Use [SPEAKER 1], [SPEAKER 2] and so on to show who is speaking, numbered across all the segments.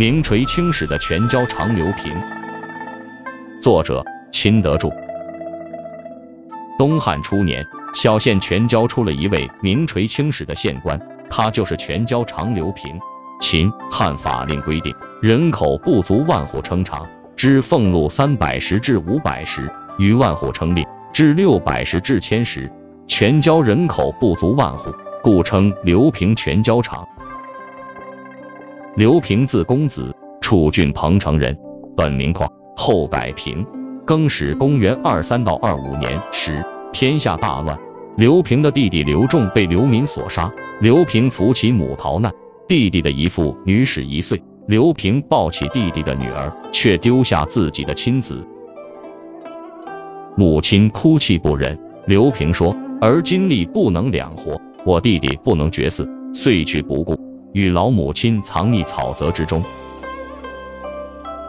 [SPEAKER 1] 名垂青史的全椒长刘平，作者秦德柱。东汉初年，小县全椒出了一位名垂青史的县官，他就是全椒长刘平。秦汉法令规定，人口不足万户称长，知俸禄三百石至五百石；逾万户称令，至六百石至千石。全椒人口不足万户，故称刘平全椒长。刘平字公子，楚郡彭城人，本名况，后改平。更始公元二三到二五年时，天下大乱，刘平的弟弟刘仲被刘民所杀，刘平扶起母逃难。弟弟的姨父女史一岁，刘平抱起弟弟的女儿，却丢下自己的亲子，母亲哭泣不忍。刘平说：“儿今力不能两活，我弟弟不能绝嗣，遂去不顾。”与老母亲藏匿草泽之中。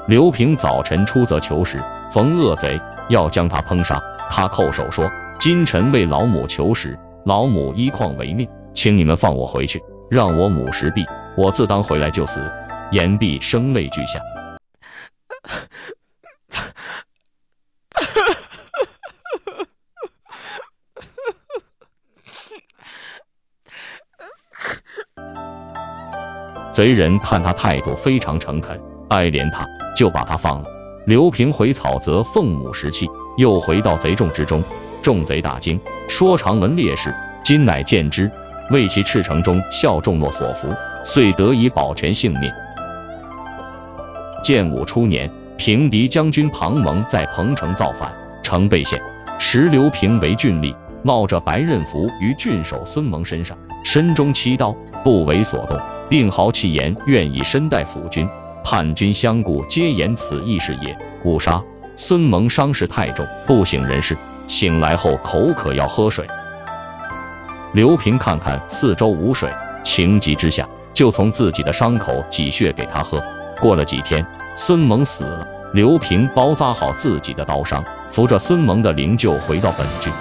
[SPEAKER 1] 刘平早晨出则求食，逢恶贼要将他烹杀，他叩首说：“今臣为老母求食，老母依况为命，请你们放我回去，让我母食毕，我自当回来就死。”言毕，声泪俱下。贼人看他态度非常诚恳，爱怜他，就把他放了。刘平回草泽奉母时气，又回到贼众之中，众贼大惊，说长闻烈士，今乃见之，为其赤诚中效众诺所服，遂得以保全性命。建武初年，平敌将军庞蒙在彭城造反，城被陷，时刘平为郡吏，冒着白刃符于郡守孙蒙身上，身中七刀，不为所动。并豪气言愿以身代辅君，叛军相顾，皆言此意是也。误杀孙蒙，伤势太重，不省人事。醒来后口渴，要喝水。刘平看看四周无水，情急之下，就从自己的伤口挤血给他喝。过了几天，孙蒙死了，刘平包扎好自己的刀伤，扶着孙蒙的灵柩回到本郡。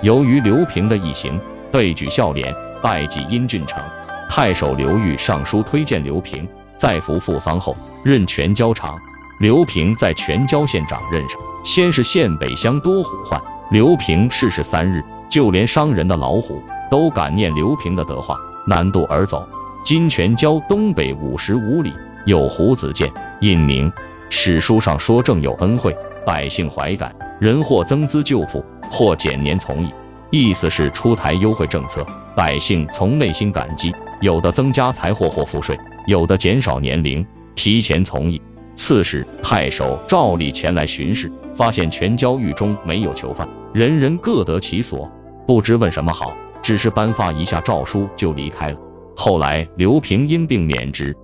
[SPEAKER 1] 由于刘平的一行被举孝廉，拜祭阴郡城，太守刘裕上书推荐刘平，在服父丧后任全椒长。刘平在全椒县长任上，先是县北乡多虎患，刘平逝世三日，就连伤人的老虎都感念刘平的德化，南渡而走。今全椒东北五十五里有虎子监，隐名。史书上说正有恩惠，百姓怀感，人或增资救赋。或减年从役，意思是出台优惠政策，百姓从内心感激。有的增加财货或赋税，有的减少年龄，提前从役。刺史、太守照例前来巡视，发现全交狱中没有囚犯，人人各得其所，不知问什么好，只是颁发一下诏书就离开了。后来刘平因病免职。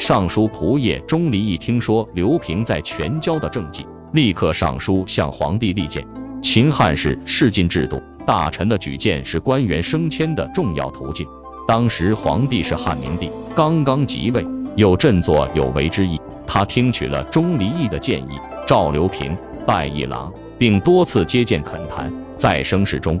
[SPEAKER 1] 尚书仆射钟离一听说刘平在全椒的政绩。立刻上书向皇帝力荐。秦汉是世进制度，大臣的举荐是官员升迁的重要途径。当时皇帝是汉明帝，刚刚即位，有振作有为之意。他听取了钟离义的建议，召刘平拜议郎，并多次接见恳谈。在生事中，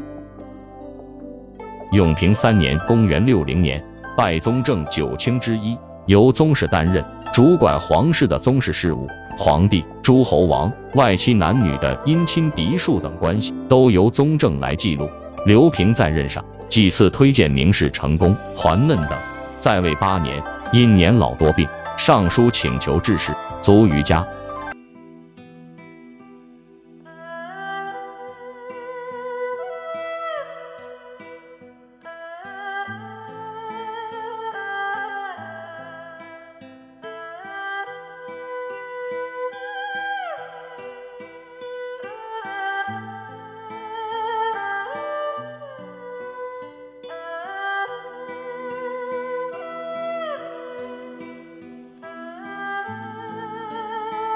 [SPEAKER 1] 永平三年（公元六零年），拜宗正九卿之一，由宗室担任。主管皇室的宗室事务，皇帝、诸侯王、外戚男女的姻亲嫡庶等关系，都由宗正来记录。刘平在任上几次推荐名士成功、桓嫩等，在位八年，因年老多病，上书请求致仕，卒于家。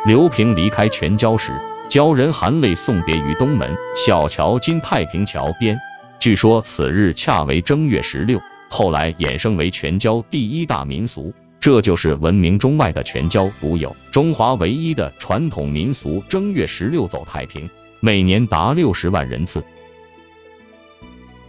[SPEAKER 1] 刘平离开全椒时，鲛人含泪送别于东门小桥，今太平桥边。据说此日恰为正月十六，后来衍生为全椒第一大民俗，这就是闻名中外的全椒独有、中华唯一的传统民俗——正月十六走太平，每年达六十万人次。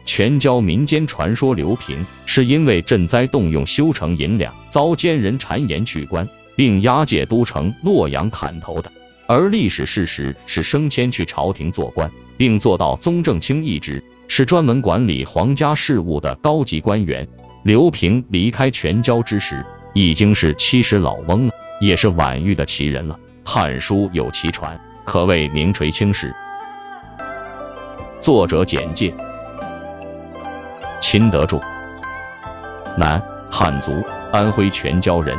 [SPEAKER 1] 全椒民间传说，刘平是因为赈灾动用修成银两，遭奸人谗言去官。并押解都城洛阳砍头的，而历史事实是升迁去朝廷做官，并做到宗正卿一职，是专门管理皇家事务的高级官员。刘平离开全椒之时，已经是七十老翁了，也是晚玉的奇人了。《汉书》有其传，可谓名垂青史。作者简介：秦德柱，男，汉族，安徽全椒人。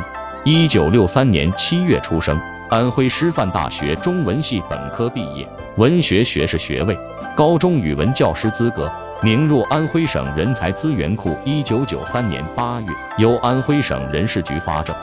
[SPEAKER 1] 一九六三年七月出生，安徽师范大学中文系本科毕业，文学学士学位，高中语文教师资格，名入安徽省人才资源库。一九九三年八月，由安徽省人事局发证，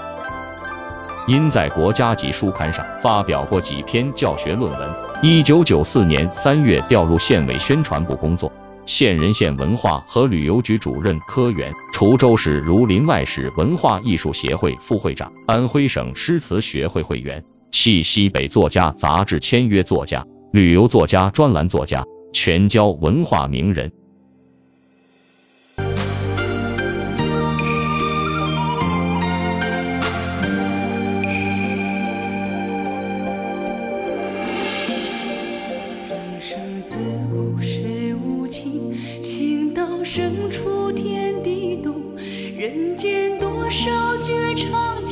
[SPEAKER 1] 因在国家级书刊上发表过几篇教学论文。一九九四年三月调入县委宣传部工作。县人县文化和旅游局主任科员，滁州市儒林外史文化艺术协会副会长，安徽省诗词学会会员，系西北作家杂志签约作家，旅游作家专栏作家，全椒文化名人。
[SPEAKER 2] 生自古谁无情情到深处天地动人间多少绝唱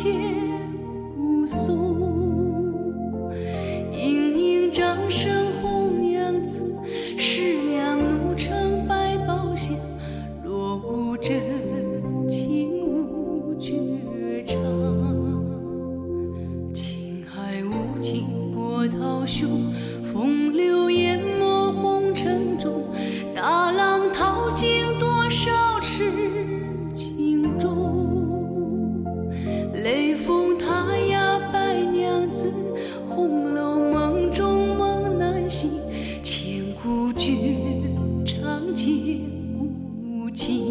[SPEAKER 2] 无情。